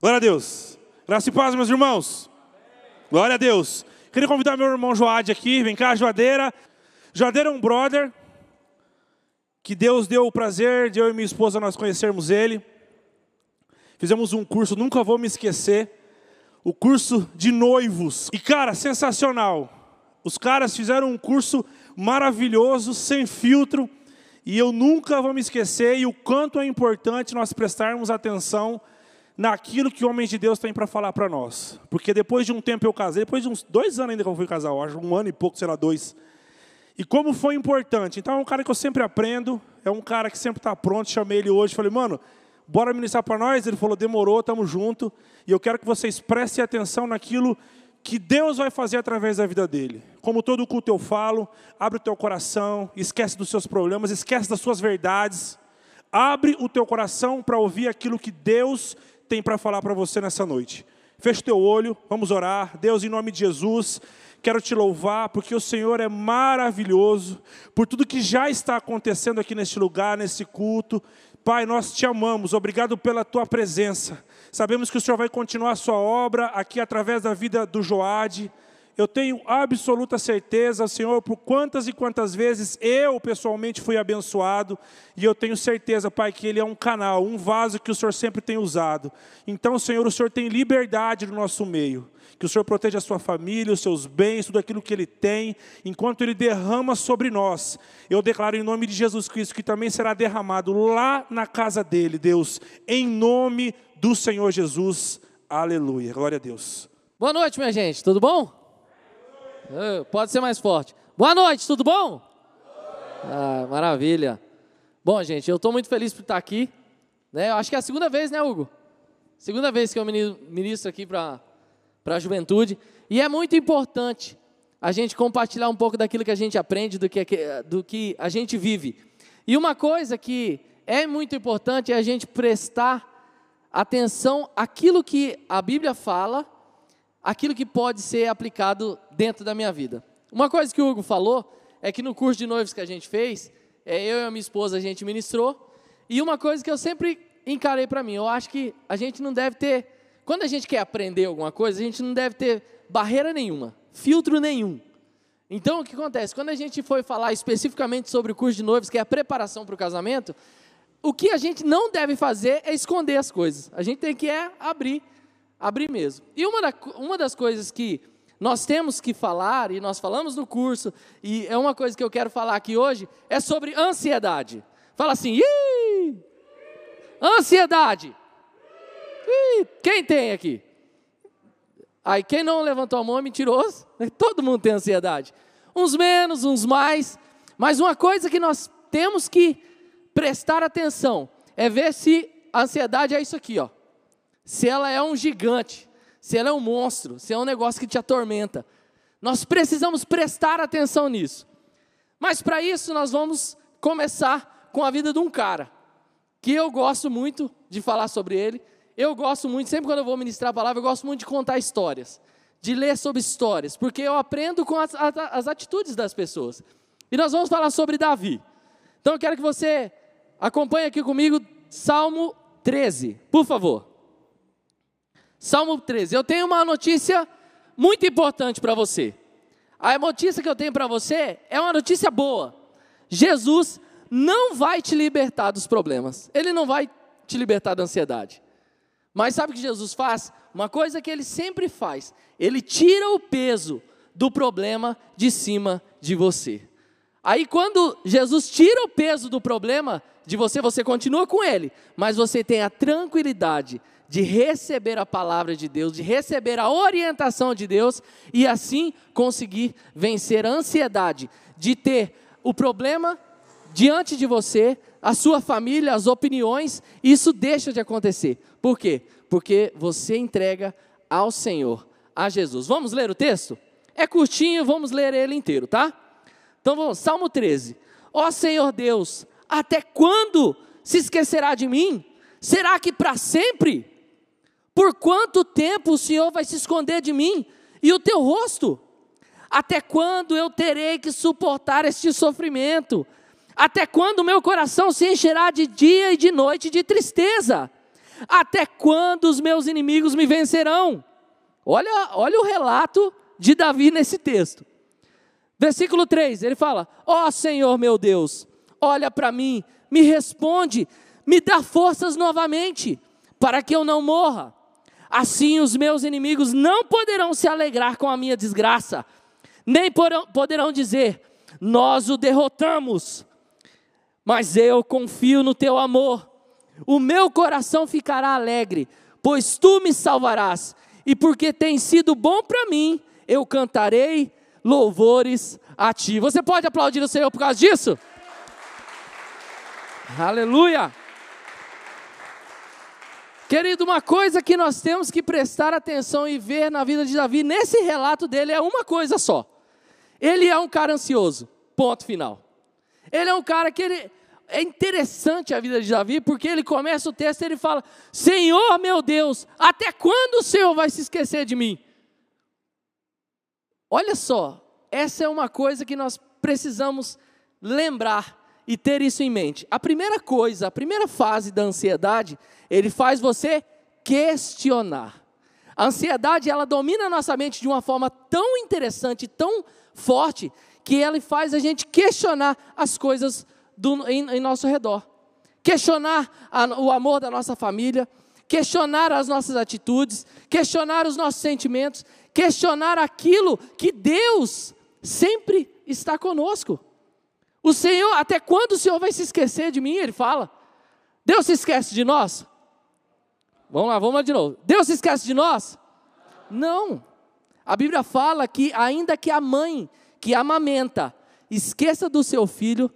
Glória a Deus. Graça e paz, meus irmãos. Glória a Deus. Queria convidar meu irmão Joade aqui. Vem cá, Joadeira. Joadeira é um brother que Deus deu o prazer de eu e minha esposa nós conhecermos ele. Fizemos um curso, nunca vou me esquecer, o curso de noivos. E cara, sensacional. Os caras fizeram um curso maravilhoso, sem filtro, e eu nunca vou me esquecer e o quanto é importante nós prestarmos atenção naquilo que o homem de Deus tem para falar para nós. Porque depois de um tempo eu casei, depois de uns dois anos ainda que eu fui casar, acho um ano e pouco, sei lá, dois. E como foi importante. Então é um cara que eu sempre aprendo, é um cara que sempre está pronto. Chamei ele hoje, falei, mano, bora ministrar para nós? Ele falou, demorou, estamos junto. E eu quero que vocês prestem atenção naquilo que Deus vai fazer através da vida dele. Como todo culto eu falo, abre o teu coração, esquece dos seus problemas, esquece das suas verdades. Abre o teu coração para ouvir aquilo que Deus tem para falar para você nessa noite. Feche teu olho, vamos orar. Deus, em nome de Jesus, quero te louvar porque o Senhor é maravilhoso, por tudo que já está acontecendo aqui neste lugar, nesse culto. Pai, nós te amamos, obrigado pela tua presença. Sabemos que o Senhor vai continuar a sua obra aqui através da vida do Joade. Eu tenho absoluta certeza, Senhor, por quantas e quantas vezes eu pessoalmente fui abençoado, e eu tenho certeza, Pai, que Ele é um canal, um vaso que o Senhor sempre tem usado. Então, Senhor, o Senhor tem liberdade no nosso meio. Que o Senhor proteja a sua família, os seus bens, tudo aquilo que Ele tem, enquanto Ele derrama sobre nós. Eu declaro em nome de Jesus Cristo que também será derramado lá na casa dele, Deus, em nome do Senhor Jesus. Aleluia. Glória a Deus. Boa noite, minha gente, tudo bom? Uh, pode ser mais forte. Boa noite, tudo bom? Ah, maravilha. Bom, gente, eu estou muito feliz por estar aqui. Né? Eu acho que é a segunda vez, né, Hugo? Segunda vez que eu ministro aqui para a juventude. E é muito importante a gente compartilhar um pouco daquilo que a gente aprende, do que, do que a gente vive. E uma coisa que é muito importante é a gente prestar atenção àquilo que a Bíblia fala aquilo que pode ser aplicado dentro da minha vida. Uma coisa que o Hugo falou é que no curso de noivos que a gente fez, é, eu e a minha esposa a gente ministrou, e uma coisa que eu sempre encarei para mim, eu acho que a gente não deve ter, quando a gente quer aprender alguma coisa, a gente não deve ter barreira nenhuma, filtro nenhum. Então o que acontece? Quando a gente foi falar especificamente sobre o curso de noivos, que é a preparação para o casamento, o que a gente não deve fazer é esconder as coisas. A gente tem que é abrir abrir mesmo. E uma, da, uma das coisas que nós temos que falar, e nós falamos no curso, e é uma coisa que eu quero falar aqui hoje, é sobre ansiedade. Fala assim, Ih! ansiedade. Ih! Quem tem aqui? Aí, quem não levantou a mão é mentiroso. Todo mundo tem ansiedade. Uns menos, uns mais. Mas uma coisa que nós temos que prestar atenção é ver se a ansiedade é isso aqui, ó se ela é um gigante, se ela é um monstro, se é um negócio que te atormenta. Nós precisamos prestar atenção nisso. Mas para isso nós vamos começar com a vida de um cara que eu gosto muito de falar sobre ele. Eu gosto muito, sempre quando eu vou ministrar a palavra, eu gosto muito de contar histórias, de ler sobre histórias, porque eu aprendo com as, as, as atitudes das pessoas. E nós vamos falar sobre Davi. Então eu quero que você acompanhe aqui comigo Salmo 13, por favor. Salmo 13. Eu tenho uma notícia muito importante para você. A notícia que eu tenho para você é uma notícia boa. Jesus não vai te libertar dos problemas. Ele não vai te libertar da ansiedade. Mas sabe o que Jesus faz? Uma coisa que ele sempre faz: ele tira o peso do problema de cima de você. Aí, quando Jesus tira o peso do problema de você, você continua com ele, mas você tem a tranquilidade de receber a palavra de Deus, de receber a orientação de Deus e assim conseguir vencer a ansiedade de ter o problema diante de você, a sua família, as opiniões, isso deixa de acontecer. Por quê? Porque você entrega ao Senhor, a Jesus. Vamos ler o texto? É curtinho, vamos ler ele inteiro, tá? Então vamos, Salmo 13. Ó Senhor Deus, até quando se esquecerá de mim? Será que para sempre? Por quanto tempo o Senhor vai se esconder de mim e o teu rosto? Até quando eu terei que suportar este sofrimento? Até quando meu coração se encherá de dia e de noite de tristeza? Até quando os meus inimigos me vencerão? Olha, olha o relato de Davi nesse texto. Versículo 3, ele fala: Ó oh, Senhor meu Deus, olha para mim, me responde, me dá forças novamente, para que eu não morra. Assim os meus inimigos não poderão se alegrar com a minha desgraça, nem poderão dizer: Nós o derrotamos. Mas eu confio no teu amor. O meu coração ficará alegre, pois tu me salvarás, e porque tem sido bom para mim, eu cantarei louvores a ti. Você pode aplaudir o Senhor por causa disso? Aleluia! Querido, uma coisa que nós temos que prestar atenção e ver na vida de Davi, nesse relato dele, é uma coisa só. Ele é um cara ansioso, ponto final. Ele é um cara que ele, é interessante a vida de Davi, porque ele começa o texto e ele fala: Senhor meu Deus, até quando o Senhor vai se esquecer de mim? Olha só, essa é uma coisa que nós precisamos lembrar e ter isso em mente. A primeira coisa, a primeira fase da ansiedade, ele faz você questionar. A ansiedade, ela domina a nossa mente de uma forma tão interessante, tão forte, que ela faz a gente questionar as coisas do, em, em nosso redor. Questionar a, o amor da nossa família, questionar as nossas atitudes, questionar os nossos sentimentos, questionar aquilo que Deus sempre está conosco. O Senhor, até quando o Senhor vai se esquecer de mim? Ele fala. Deus se esquece de nós? Vamos lá, vamos lá de novo. Deus se esquece de nós? Não. A Bíblia fala que, ainda que a mãe que amamenta esqueça do seu filho,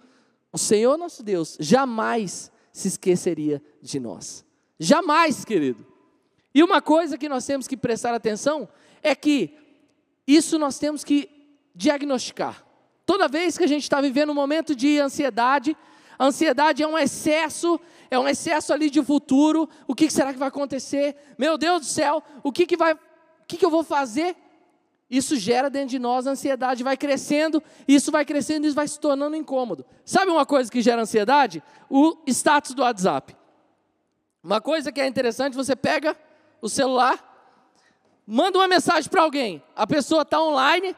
o Senhor nosso Deus jamais se esqueceria de nós. Jamais, querido. E uma coisa que nós temos que prestar atenção é que isso nós temos que diagnosticar. Toda vez que a gente está vivendo um momento de ansiedade, a ansiedade é um excesso, é um excesso ali de futuro. O que será que vai acontecer? Meu Deus do céu, o que, que vai, o que, que eu vou fazer? Isso gera dentro de nós a ansiedade, vai crescendo, isso vai crescendo e isso vai se tornando incômodo. Sabe uma coisa que gera ansiedade? O status do WhatsApp. Uma coisa que é interessante, você pega o celular, manda uma mensagem para alguém, a pessoa está online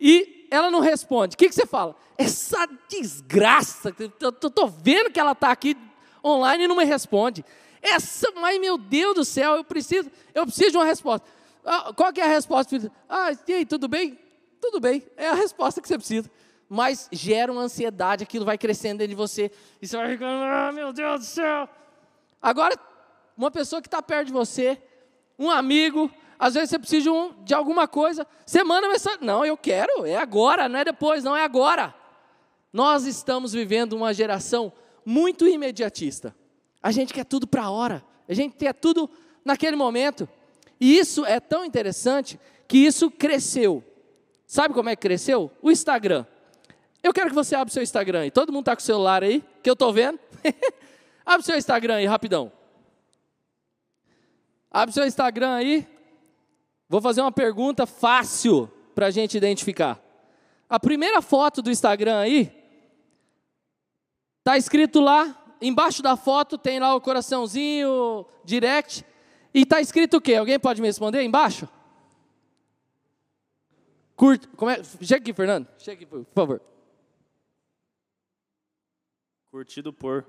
e ela não responde. O que, que você fala? Essa desgraça, eu estou vendo que ela está aqui online e não me responde. Essa, mas meu Deus do céu, eu preciso, eu preciso de uma resposta. Ah, qual que é a resposta? Ah, e aí, tudo bem? Tudo bem, é a resposta que você precisa. Mas gera uma ansiedade, aquilo vai crescendo dentro de você, e você vai ficando, ah, meu Deus do céu. Agora, uma pessoa que está perto de você, um amigo, às vezes você precisa de, um, de alguma coisa, você manda mensagem, não, eu quero, é agora, não é depois, não é agora. Nós estamos vivendo uma geração muito imediatista. A gente quer tudo para a hora, a gente quer tudo naquele momento. E isso é tão interessante que isso cresceu. Sabe como é que cresceu? O Instagram. Eu quero que você abra o seu Instagram aí. Todo mundo está com o celular aí, que eu estou vendo. abre o seu Instagram aí, rapidão. Abre o seu Instagram aí. Vou fazer uma pergunta fácil para a gente identificar. A primeira foto do Instagram aí, está escrito lá, embaixo da foto tem lá o coraçãozinho, direct. E está escrito o quê? Alguém pode me responder embaixo? Curte, como é? Chega aqui, Fernando. Chega aqui, por favor. Curtido por.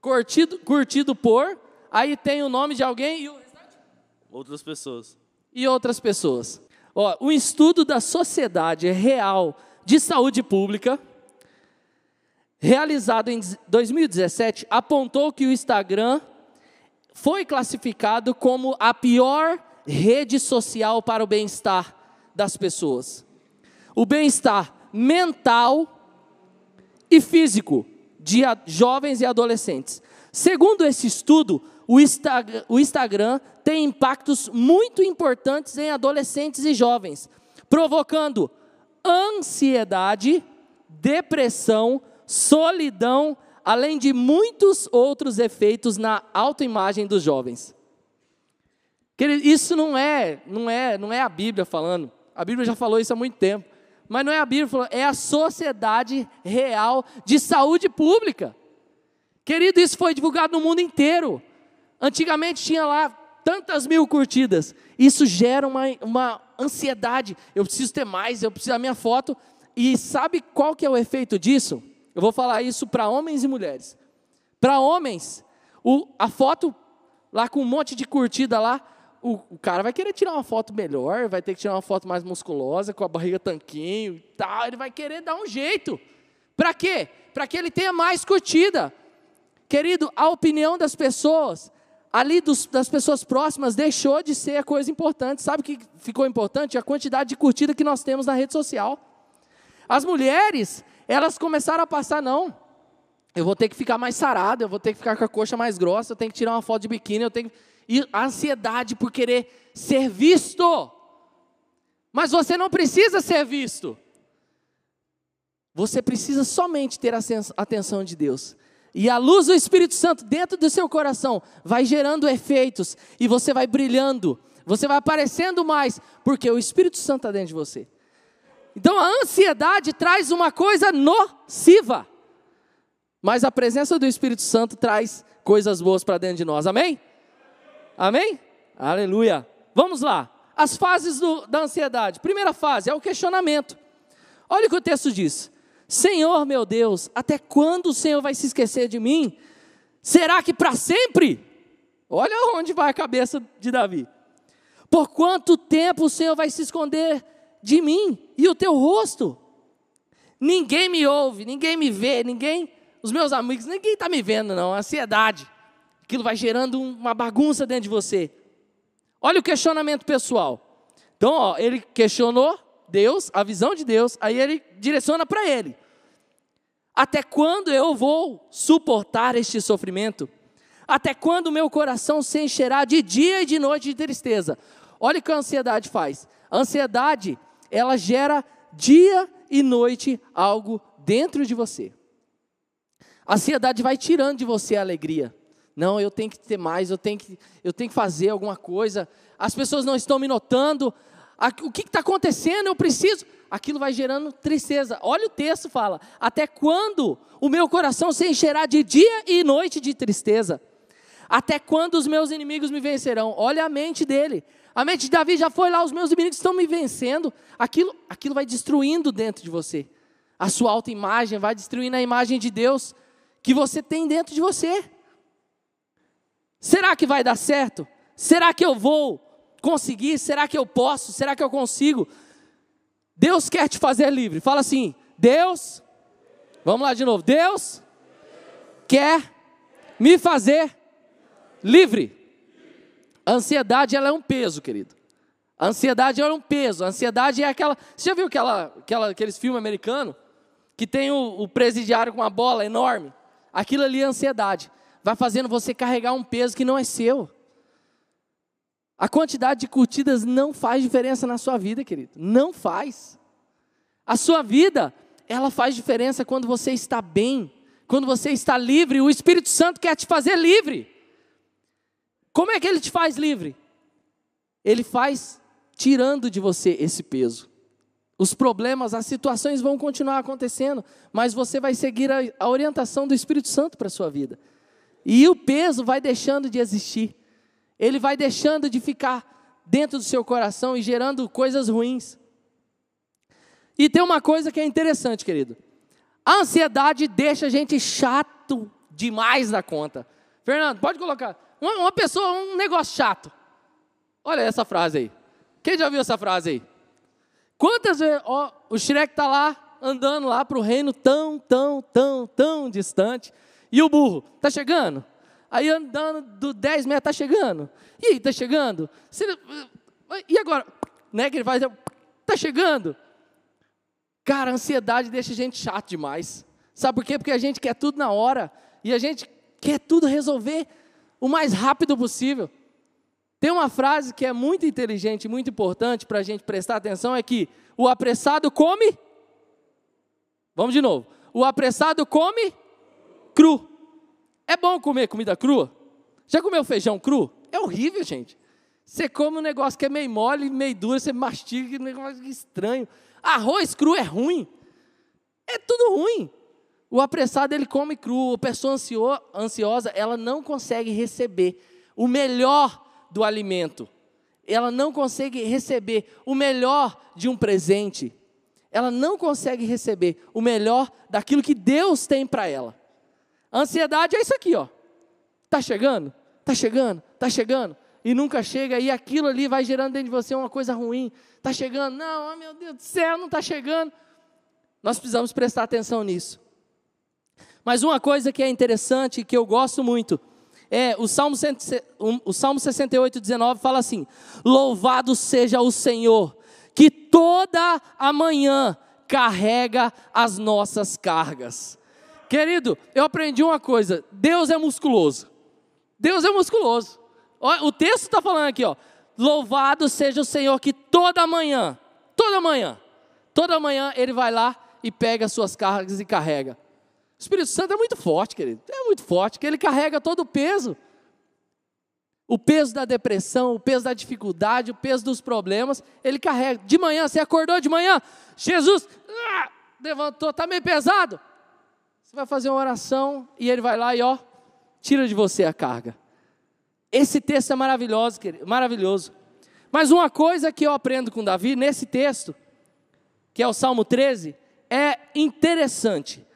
Curtido, curtido por. Aí tem o nome de alguém e o restante? Outras pessoas. E outras pessoas. Ó, o estudo da Sociedade Real de Saúde Pública, realizado em 2017, apontou que o Instagram foi classificado como a pior rede social para o bem-estar das pessoas. O bem-estar mental e físico de jovens e adolescentes. Segundo esse estudo, o, Instagram, o Instagram tem impactos muito importantes em adolescentes e jovens, provocando ansiedade, depressão, solidão além de muitos outros efeitos na autoimagem dos jovens. Isso não é, não é, não é a Bíblia falando. A Bíblia já falou isso há muito tempo. Mas não é a Bíblia falando, é a sociedade real de saúde pública. Querido, isso foi divulgado no mundo inteiro. Antigamente tinha lá tantas mil curtidas. Isso gera uma, uma ansiedade. Eu preciso ter mais, eu preciso da minha foto. E sabe qual que é o efeito disso? Eu vou falar isso para homens e mulheres. Para homens, o, a foto lá com um monte de curtida lá, o, o, cara vai querer tirar uma foto melhor, vai ter que tirar uma foto mais musculosa, com a barriga tanquinho e tal. Ele vai querer dar um jeito. Para quê? Para que ele tenha mais curtida. Querido, a opinião das pessoas, ali dos, das pessoas próximas, deixou de ser a coisa importante. Sabe o que ficou importante? A quantidade de curtida que nós temos na rede social. As mulheres, elas começaram a passar, não. Eu vou ter que ficar mais sarada, eu vou ter que ficar com a coxa mais grossa, eu tenho que tirar uma foto de biquíni, eu tenho e a ansiedade por querer ser visto. Mas você não precisa ser visto. Você precisa somente ter a atenção de Deus. E a luz do Espírito Santo dentro do seu coração vai gerando efeitos e você vai brilhando, você vai aparecendo mais, porque o Espírito Santo está dentro de você. Então a ansiedade traz uma coisa nociva, mas a presença do Espírito Santo traz coisas boas para dentro de nós, amém? Amém? Aleluia. Vamos lá. As fases do, da ansiedade. Primeira fase é o questionamento. Olha o que o texto diz. Senhor meu Deus, até quando o Senhor vai se esquecer de mim? Será que para sempre? Olha onde vai a cabeça de Davi. Por quanto tempo o Senhor vai se esconder de mim e o teu rosto? Ninguém me ouve, ninguém me vê, ninguém, os meus amigos, ninguém está me vendo, não. Ansiedade. Aquilo vai gerando uma bagunça dentro de você. Olha o questionamento pessoal. Então, ó, ele questionou Deus, a visão de Deus, aí ele direciona para ele. Até quando eu vou suportar este sofrimento? Até quando meu coração se encherá de dia e de noite de tristeza? Olha o que a ansiedade faz. A ansiedade, ela gera dia e noite algo dentro de você. A ansiedade vai tirando de você a alegria. Não, eu tenho que ter mais, eu tenho que, eu tenho que fazer alguma coisa. As pessoas não estão me notando, o que está acontecendo? Eu preciso. Aquilo vai gerando tristeza. Olha o texto fala: até quando o meu coração se encherá de dia e noite de tristeza? Até quando os meus inimigos me vencerão? Olha a mente dele. A mente de Davi já foi lá, os meus inimigos estão me vencendo. Aquilo, aquilo vai destruindo dentro de você. A sua autoimagem vai destruindo a imagem de Deus que você tem dentro de você. Será que vai dar certo? Será que eu vou conseguir? Será que eu posso? Será que eu consigo? Deus quer te fazer livre. Fala assim: Deus, vamos lá de novo. Deus quer me fazer livre. A ansiedade ela é um peso, querido. A ansiedade é um peso. A ansiedade é aquela. Você já viu aquela, aquela, aqueles filmes americanos que tem o, o presidiário com uma bola enorme? Aquilo ali é ansiedade. Vai fazendo você carregar um peso que não é seu. A quantidade de curtidas não faz diferença na sua vida, querido. Não faz. A sua vida, ela faz diferença quando você está bem, quando você está livre. O Espírito Santo quer te fazer livre. Como é que ele te faz livre? Ele faz tirando de você esse peso. Os problemas, as situações vão continuar acontecendo, mas você vai seguir a, orientação do Espírito Santo para a sua vida. E o peso vai deixando de existir ele vai deixando de ficar dentro do seu coração e gerando coisas ruins. E tem uma coisa que é interessante, querido. A ansiedade deixa a gente chato demais da conta. Fernando, pode colocar. Uma, uma pessoa, um negócio chato. Olha essa frase aí. Quem já viu essa frase aí? Quantas vezes ó, o Shrek está lá, andando lá para o reino tão, tão, tão, tão distante. E o burro, está chegando? Aí andando do 10 metros, tá chegando. E aí, tá chegando? E agora? Né, que ele faz, tá chegando? Cara, a ansiedade deixa a gente chato demais. Sabe por quê? Porque a gente quer tudo na hora. E a gente quer tudo resolver o mais rápido possível. Tem uma frase que é muito inteligente, muito importante para a gente prestar atenção: é que o apressado come. Vamos de novo. O apressado come cru. É bom comer comida crua? Já comeu feijão cru? É horrível, gente. Você come um negócio que é meio mole, meio duro, você mastiga, que negócio estranho. Arroz cru é ruim. É tudo ruim. O apressado ele come cru, a pessoa ansiosa, ela não consegue receber o melhor do alimento. Ela não consegue receber o melhor de um presente. Ela não consegue receber o melhor daquilo que Deus tem para ela. A ansiedade é isso aqui, ó. Tá chegando? Tá chegando? Tá chegando? E nunca chega e aquilo ali vai gerando dentro de você uma coisa ruim. Tá chegando? Não, oh, meu Deus do céu, não tá chegando. Nós precisamos prestar atenção nisso. Mas uma coisa que é interessante, que eu gosto muito, é o Salmo, o Salmo 68, 19 fala assim: Louvado seja o Senhor, que toda a manhã carrega as nossas cargas. Querido, eu aprendi uma coisa: Deus é musculoso. Deus é musculoso. O texto está falando aqui, ó. Louvado seja o Senhor que toda manhã, toda manhã, toda manhã ele vai lá e pega as suas cargas e carrega. O Espírito Santo é muito forte, querido. É muito forte, que ele carrega todo o peso. O peso da depressão, o peso da dificuldade, o peso dos problemas, ele carrega. De manhã, você acordou de manhã, Jesus ah, levantou, está meio pesado. Você vai fazer uma oração e ele vai lá e ó, tira de você a carga. Esse texto é maravilhoso, querido, maravilhoso. Mas uma coisa que eu aprendo com Davi nesse texto, que é o Salmo 13, é interessante.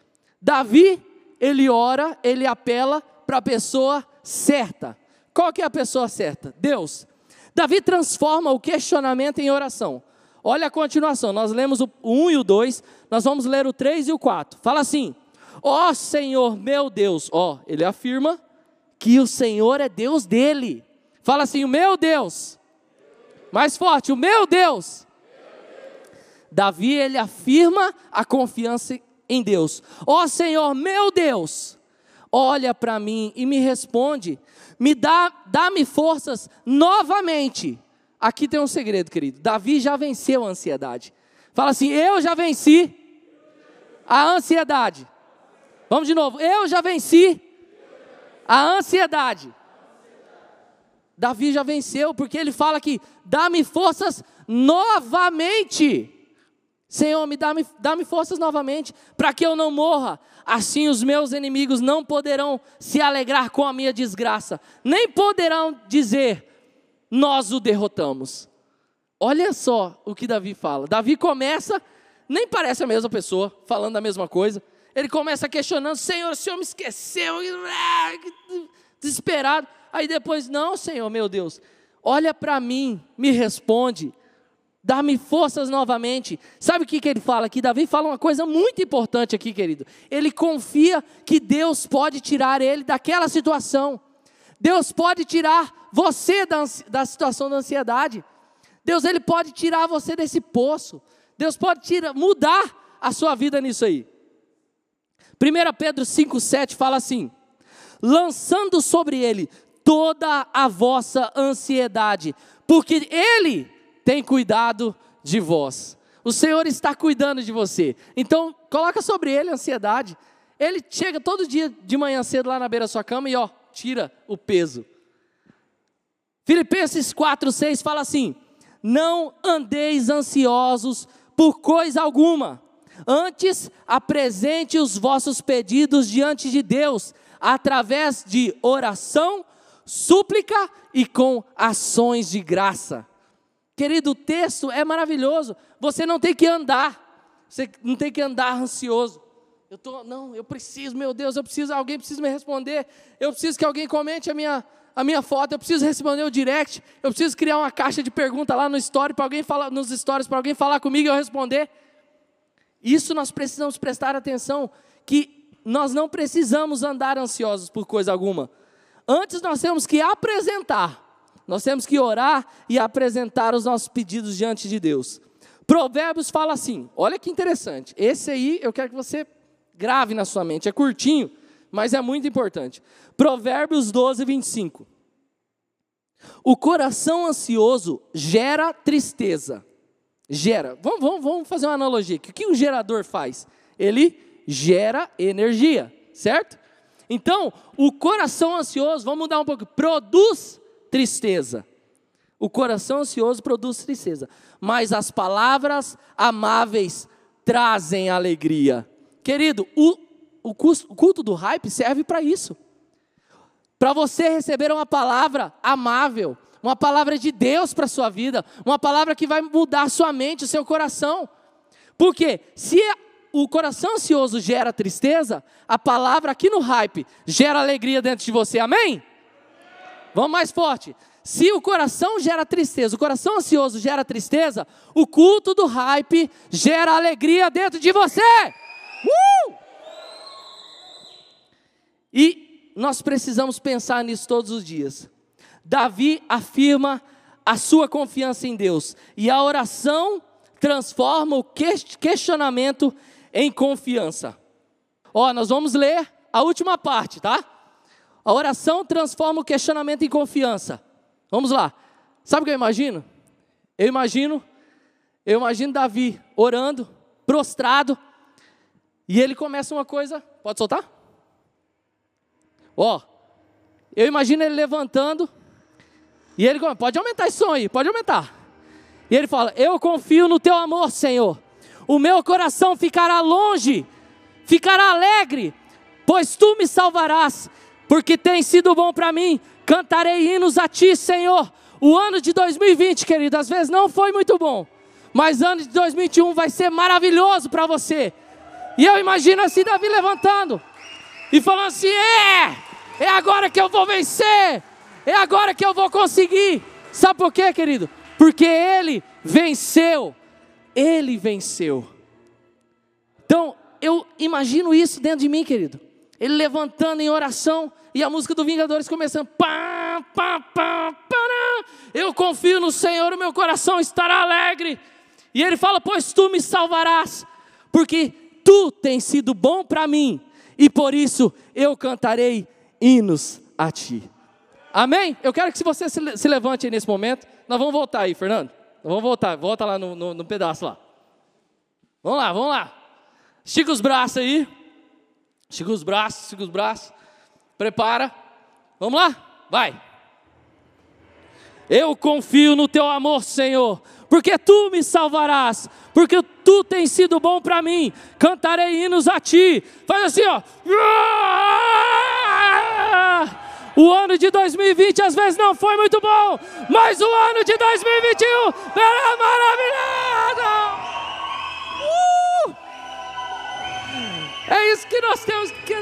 Davi, ele ora, ele apela para a pessoa certa. Qual que é a pessoa certa? Deus. Davi transforma o questionamento em oração. Olha a continuação, nós lemos o 1 e o 2, nós vamos ler o 3 e o 4. Fala assim: Ó oh, Senhor meu Deus, ó, oh, ele afirma que o Senhor é Deus dele. Fala assim: o meu Deus. Mais forte, o meu Deus. Davi ele afirma a confiança em Deus. Ó oh, Senhor, meu Deus, olha para mim e me responde. Me dá, dá-me forças novamente. Aqui tem um segredo, querido. Davi já venceu a ansiedade. Fala assim: eu já venci a ansiedade. Vamos de novo. Eu já venci a ansiedade. Davi já venceu, porque ele fala que dá-me forças novamente. Senhor, me dá-me dá forças novamente, para que eu não morra. Assim os meus inimigos não poderão se alegrar com a minha desgraça, nem poderão dizer, nós o derrotamos. Olha só o que Davi fala. Davi começa, nem parece a mesma pessoa, falando a mesma coisa. Ele começa questionando, Senhor, o Senhor me esqueceu, desesperado. Aí depois, não, Senhor, meu Deus, olha para mim, me responde dá-me forças novamente. Sabe o que, que ele fala aqui? Davi fala uma coisa muito importante aqui, querido. Ele confia que Deus pode tirar ele daquela situação. Deus pode tirar você da, da situação da ansiedade. Deus ele pode tirar você desse poço. Deus pode tirar, mudar a sua vida nisso aí. 1 Pedro 5,7 fala assim: lançando sobre ele toda a vossa ansiedade, porque ele tem cuidado de vós. O Senhor está cuidando de você. Então, coloca sobre ele a ansiedade. Ele chega todo dia de manhã cedo lá na beira da sua cama e ó, tira o peso. Filipenses 4:6 fala assim: Não andeis ansiosos por coisa alguma. Antes, apresente os vossos pedidos diante de Deus, através de oração, súplica e com ações de graça. Querido, o texto é maravilhoso. Você não tem que andar. Você não tem que andar ansioso. Eu tô, não, eu preciso, meu Deus, eu preciso, alguém precisa me responder. Eu preciso que alguém comente a minha a minha foto, eu preciso responder o direct, eu preciso criar uma caixa de pergunta lá no story para alguém falar nos stories para alguém falar comigo e eu responder. Isso nós precisamos prestar atenção que nós não precisamos andar ansiosos por coisa alguma. Antes nós temos que apresentar nós temos que orar e apresentar os nossos pedidos diante de Deus. Provérbios fala assim: olha que interessante. Esse aí eu quero que você grave na sua mente. É curtinho, mas é muito importante. Provérbios 12, 25. O coração ansioso gera tristeza. Gera. Vamos, vamos, vamos fazer uma analogia aqui. O que um gerador faz? Ele gera energia, certo? Então, o coração ansioso, vamos mudar um pouco, produz tristeza. O coração ansioso produz tristeza, mas as palavras amáveis trazem alegria. Querido, o, o culto do hype serve para isso para você receber uma palavra amável, uma palavra de Deus para a sua vida, uma palavra que vai mudar a sua mente, o seu coração. Porque se o coração ansioso gera tristeza, a palavra aqui no hype gera alegria dentro de você, amém? Vamos mais forte. Se o coração gera tristeza, o coração ansioso gera tristeza, o culto do hype gera alegria dentro de você. Uh! E nós precisamos pensar nisso todos os dias. Davi afirma a sua confiança em Deus, e a oração transforma o questionamento em confiança. Ó, nós vamos ler a última parte, tá? A oração transforma o questionamento em confiança. Vamos lá. Sabe o que eu imagino? Eu imagino, eu imagino Davi orando, prostrado, e ele começa uma coisa. Pode soltar? Ó, eu imagino ele levantando, e ele pode aumentar esse som aí, pode aumentar. E ele fala: Eu confio no teu amor, Senhor. O meu coração ficará longe, ficará alegre, pois tu me salvarás porque tem sido bom para mim. Cantarei hinos a ti, Senhor. O ano de 2020, querido, às vezes não foi muito bom, mas ano de 2021 vai ser maravilhoso para você. E eu imagino assim Davi levantando e falando assim: "É, é agora que eu vou vencer. É agora que eu vou conseguir". Sabe por quê, querido? Porque ele venceu. Ele venceu. Então, eu imagino isso dentro de mim, querido ele levantando em oração e a música do Vingadores começando. Pá, pá, pá, pá, eu confio no Senhor, o meu coração estará alegre. E ele fala: Pois tu me salvarás, porque tu tens sido bom para mim, e por isso eu cantarei hinos a ti. Amém? Eu quero que você se levante aí nesse momento. Nós vamos voltar aí, Fernando. Nós vamos voltar, volta lá no, no, no pedaço lá. Vamos lá, vamos lá. Estica os braços aí. Estica os braços, estica os braços. Prepara. Vamos lá? Vai. Eu confio no teu amor, Senhor, porque tu me salvarás, porque tu tens sido bom para mim. Cantarei hinos a ti. Faz assim, ó. O ano de 2020 às vezes não foi muito bom, mas o ano de 2021 era maravilhoso. É isso que nós temos que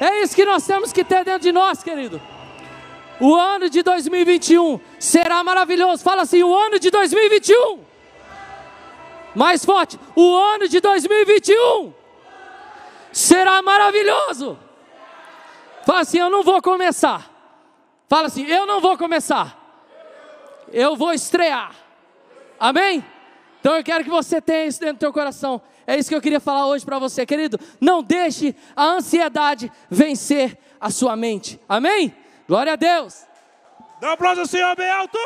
É isso que nós temos que ter dentro de nós, querido. O ano de 2021 será maravilhoso. Fala assim: o ano de 2021. Mais forte. O ano de 2021 será maravilhoso. Fala assim: eu não vou começar. Fala assim: eu não vou começar. Eu vou estrear. Amém? Então eu quero que você tenha isso dentro do teu coração. É isso que eu queria falar hoje para você, querido. Não deixe a ansiedade vencer a sua mente. Amém? Glória a Deus. Dá um aplauso ao Senhor bem alto.